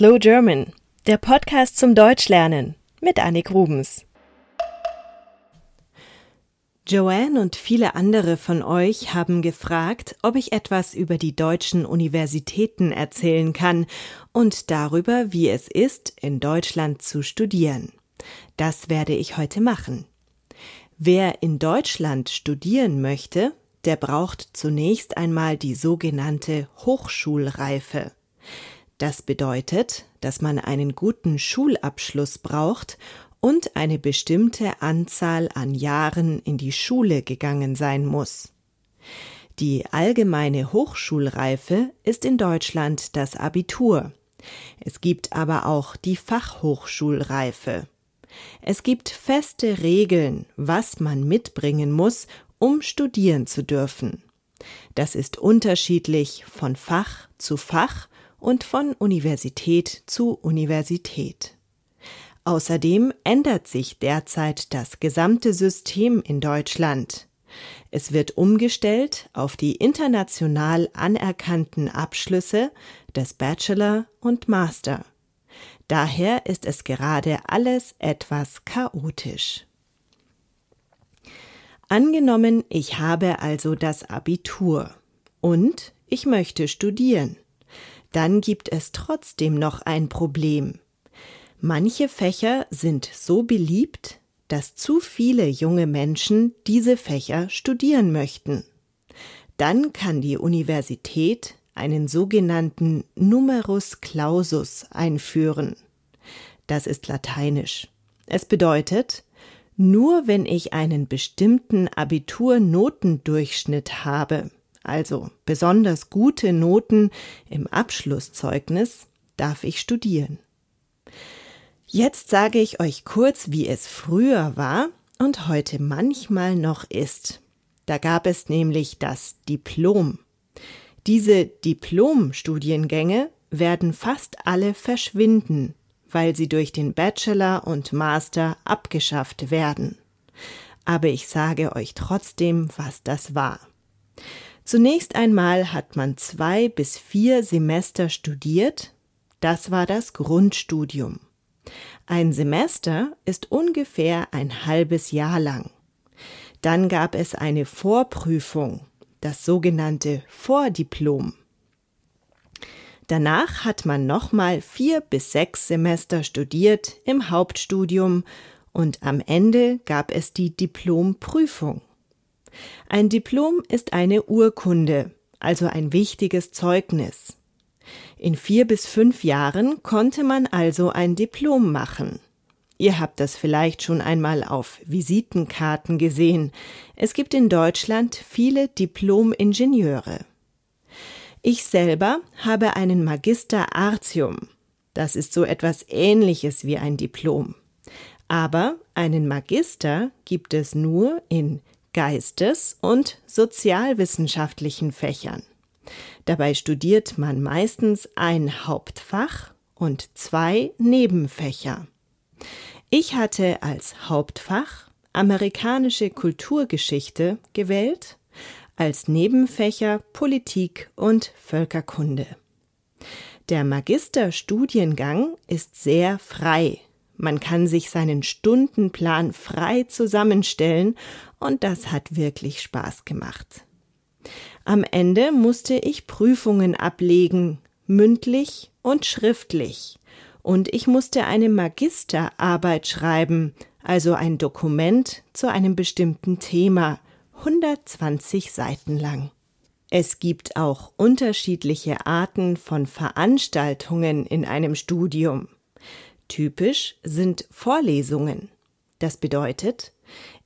Slow German, der Podcast zum Deutschlernen mit Annik Rubens. Joanne und viele andere von euch haben gefragt, ob ich etwas über die deutschen Universitäten erzählen kann und darüber, wie es ist, in Deutschland zu studieren. Das werde ich heute machen. Wer in Deutschland studieren möchte, der braucht zunächst einmal die sogenannte Hochschulreife. Das bedeutet, dass man einen guten Schulabschluss braucht und eine bestimmte Anzahl an Jahren in die Schule gegangen sein muss. Die allgemeine Hochschulreife ist in Deutschland das Abitur. Es gibt aber auch die Fachhochschulreife. Es gibt feste Regeln, was man mitbringen muss, um studieren zu dürfen. Das ist unterschiedlich von Fach zu Fach und von Universität zu Universität. Außerdem ändert sich derzeit das gesamte System in Deutschland. Es wird umgestellt auf die international anerkannten Abschlüsse des Bachelor und Master. Daher ist es gerade alles etwas chaotisch. Angenommen, ich habe also das Abitur und ich möchte studieren dann gibt es trotzdem noch ein Problem. Manche Fächer sind so beliebt, dass zu viele junge Menschen diese Fächer studieren möchten. Dann kann die Universität einen sogenannten Numerus Clausus einführen. Das ist lateinisch. Es bedeutet, nur wenn ich einen bestimmten Abiturnotendurchschnitt habe, also besonders gute Noten im Abschlusszeugnis, darf ich studieren. Jetzt sage ich euch kurz, wie es früher war und heute manchmal noch ist. Da gab es nämlich das Diplom. Diese Diplom-Studiengänge werden fast alle verschwinden, weil sie durch den Bachelor und Master abgeschafft werden. Aber ich sage euch trotzdem, was das war. Zunächst einmal hat man zwei bis vier Semester studiert. Das war das Grundstudium. Ein Semester ist ungefähr ein halbes Jahr lang. Dann gab es eine Vorprüfung, das sogenannte Vordiplom. Danach hat man nochmal vier bis sechs Semester studiert im Hauptstudium und am Ende gab es die Diplomprüfung. Ein Diplom ist eine Urkunde, also ein wichtiges Zeugnis. In vier bis fünf Jahren konnte man also ein Diplom machen. Ihr habt das vielleicht schon einmal auf Visitenkarten gesehen. Es gibt in Deutschland viele Diplom-Ingenieure. Ich selber habe einen Magister Artium. Das ist so etwas ähnliches wie ein Diplom. Aber einen Magister gibt es nur in Geistes- und sozialwissenschaftlichen Fächern. Dabei studiert man meistens ein Hauptfach und zwei Nebenfächer. Ich hatte als Hauptfach amerikanische Kulturgeschichte gewählt, als Nebenfächer Politik und Völkerkunde. Der Magisterstudiengang ist sehr frei man kann sich seinen Stundenplan frei zusammenstellen und das hat wirklich Spaß gemacht. Am Ende musste ich Prüfungen ablegen, mündlich und schriftlich. Und ich musste eine Magisterarbeit schreiben, also ein Dokument zu einem bestimmten Thema, 120 Seiten lang. Es gibt auch unterschiedliche Arten von Veranstaltungen in einem Studium. Typisch sind Vorlesungen. Das bedeutet,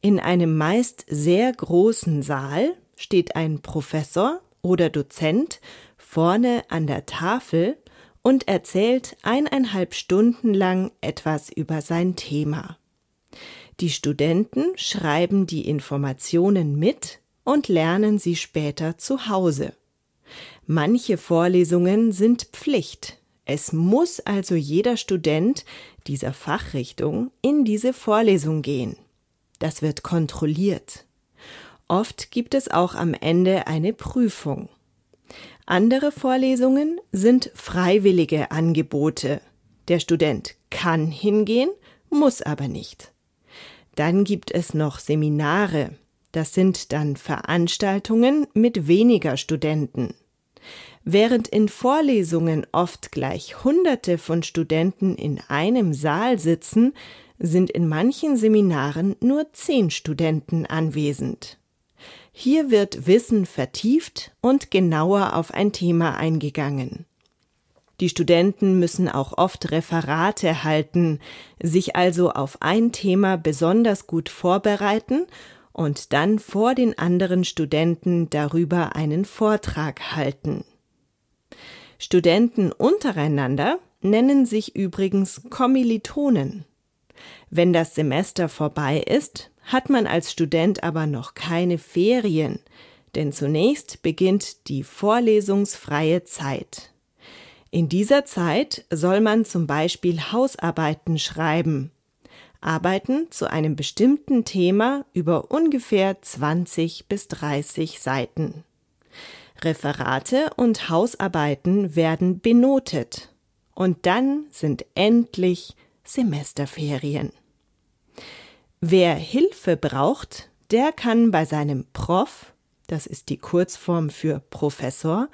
in einem meist sehr großen Saal steht ein Professor oder Dozent vorne an der Tafel und erzählt eineinhalb Stunden lang etwas über sein Thema. Die Studenten schreiben die Informationen mit und lernen sie später zu Hause. Manche Vorlesungen sind Pflicht, es muss also jeder Student dieser Fachrichtung in diese Vorlesung gehen. Das wird kontrolliert. Oft gibt es auch am Ende eine Prüfung. Andere Vorlesungen sind freiwillige Angebote. Der Student kann hingehen, muss aber nicht. Dann gibt es noch Seminare. Das sind dann Veranstaltungen mit weniger Studenten. Während in Vorlesungen oft gleich Hunderte von Studenten in einem Saal sitzen, sind in manchen Seminaren nur zehn Studenten anwesend. Hier wird Wissen vertieft und genauer auf ein Thema eingegangen. Die Studenten müssen auch oft Referate halten, sich also auf ein Thema besonders gut vorbereiten und dann vor den anderen Studenten darüber einen Vortrag halten. Studenten untereinander nennen sich übrigens Kommilitonen. Wenn das Semester vorbei ist, hat man als Student aber noch keine Ferien, denn zunächst beginnt die vorlesungsfreie Zeit. In dieser Zeit soll man zum Beispiel Hausarbeiten schreiben. Arbeiten zu einem bestimmten Thema über ungefähr 20 bis 30 Seiten. Referate und Hausarbeiten werden benotet. Und dann sind endlich Semesterferien. Wer Hilfe braucht, der kann bei seinem Prof, das ist die Kurzform für Professor,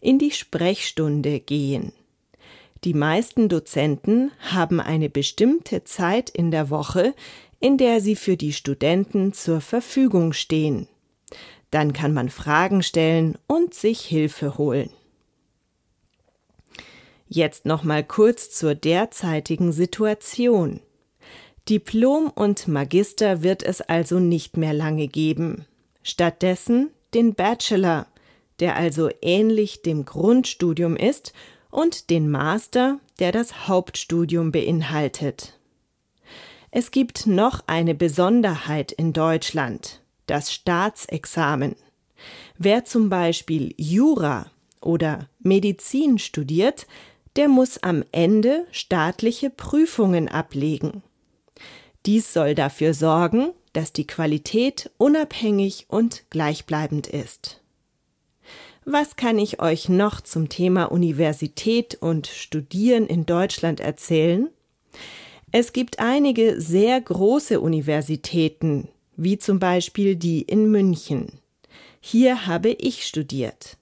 in die Sprechstunde gehen. Die meisten Dozenten haben eine bestimmte Zeit in der Woche, in der sie für die Studenten zur Verfügung stehen. Dann kann man Fragen stellen und sich Hilfe holen. Jetzt noch mal kurz zur derzeitigen Situation. Diplom und Magister wird es also nicht mehr lange geben. Stattdessen den Bachelor, der also ähnlich dem Grundstudium ist, und den Master, der das Hauptstudium beinhaltet. Es gibt noch eine Besonderheit in Deutschland, das Staatsexamen. Wer zum Beispiel Jura oder Medizin studiert, der muss am Ende staatliche Prüfungen ablegen. Dies soll dafür sorgen, dass die Qualität unabhängig und gleichbleibend ist. Was kann ich euch noch zum Thema Universität und Studieren in Deutschland erzählen? Es gibt einige sehr große Universitäten, wie zum Beispiel die in München. Hier habe ich studiert.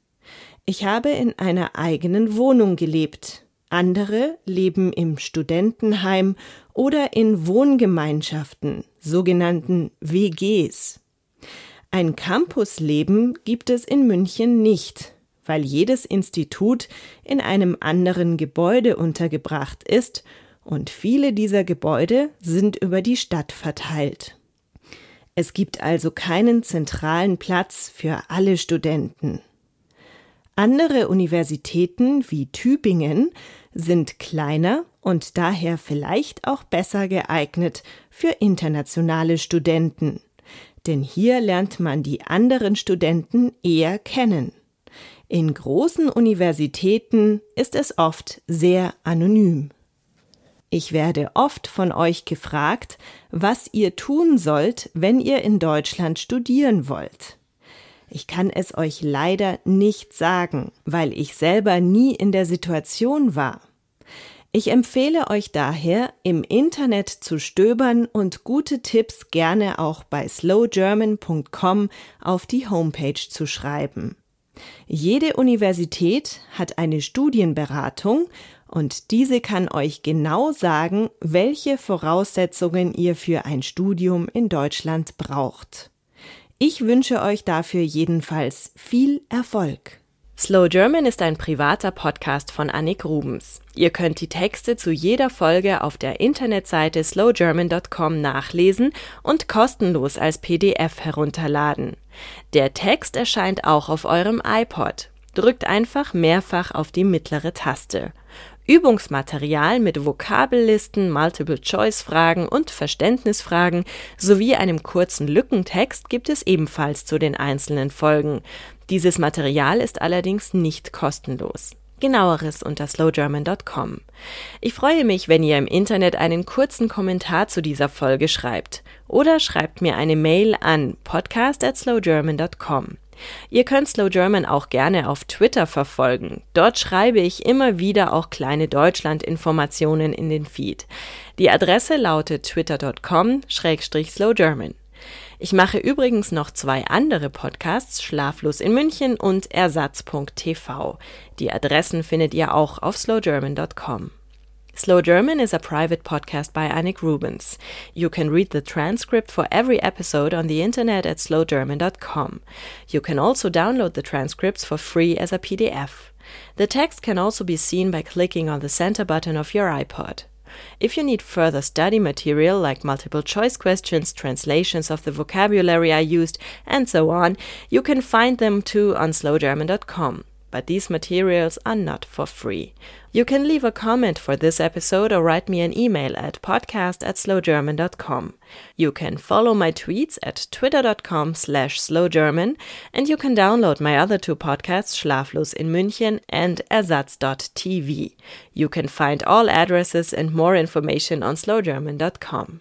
Ich habe in einer eigenen Wohnung gelebt. Andere leben im Studentenheim oder in Wohngemeinschaften, sogenannten WGs. Ein Campusleben gibt es in München nicht, weil jedes Institut in einem anderen Gebäude untergebracht ist und viele dieser Gebäude sind über die Stadt verteilt. Es gibt also keinen zentralen Platz für alle Studenten. Andere Universitäten wie Tübingen sind kleiner und daher vielleicht auch besser geeignet für internationale Studenten denn hier lernt man die anderen Studenten eher kennen. In großen Universitäten ist es oft sehr anonym. Ich werde oft von euch gefragt, was ihr tun sollt, wenn ihr in Deutschland studieren wollt. Ich kann es euch leider nicht sagen, weil ich selber nie in der Situation war. Ich empfehle euch daher, im Internet zu stöbern und gute Tipps gerne auch bei slowgerman.com auf die Homepage zu schreiben. Jede Universität hat eine Studienberatung und diese kann euch genau sagen, welche Voraussetzungen ihr für ein Studium in Deutschland braucht. Ich wünsche euch dafür jedenfalls viel Erfolg. Slow German ist ein privater Podcast von Annik Rubens. Ihr könnt die Texte zu jeder Folge auf der Internetseite slowgerman.com nachlesen und kostenlos als PDF herunterladen. Der Text erscheint auch auf eurem iPod. Drückt einfach mehrfach auf die mittlere Taste. Übungsmaterial mit Vokabellisten, Multiple-Choice-Fragen und Verständnisfragen sowie einem kurzen Lückentext gibt es ebenfalls zu den einzelnen Folgen. Dieses Material ist allerdings nicht kostenlos. Genaueres unter slowgerman.com. Ich freue mich, wenn ihr im Internet einen kurzen Kommentar zu dieser Folge schreibt oder schreibt mir eine Mail an podcast at slowgerman.com. Ihr könnt Slow German auch gerne auf Twitter verfolgen. Dort schreibe ich immer wieder auch kleine Deutschland-Informationen in den Feed. Die Adresse lautet twitter.com-slowgerman. Ich mache übrigens noch zwei andere Podcasts, Schlaflos in München und Ersatz.tv. Die Adressen findet ihr auch auf slowgerman.com. Slow German is a private podcast by Annick Rubens. You can read the transcript for every episode on the internet at slowgerman.com. You can also download the transcripts for free as a PDF. The text can also be seen by clicking on the center button of your iPod. If you need further study material like multiple choice questions, translations of the vocabulary I used, and so on, you can find them too on slowgerman.com. But these materials are not for free. You can leave a comment for this episode or write me an email at podcast at slowgerman.com. You can follow my tweets at twitter.com slash slowgerman and you can download my other two podcasts, Schlaflos in München and Ersatz.tv. You can find all addresses and more information on slowgerman.com.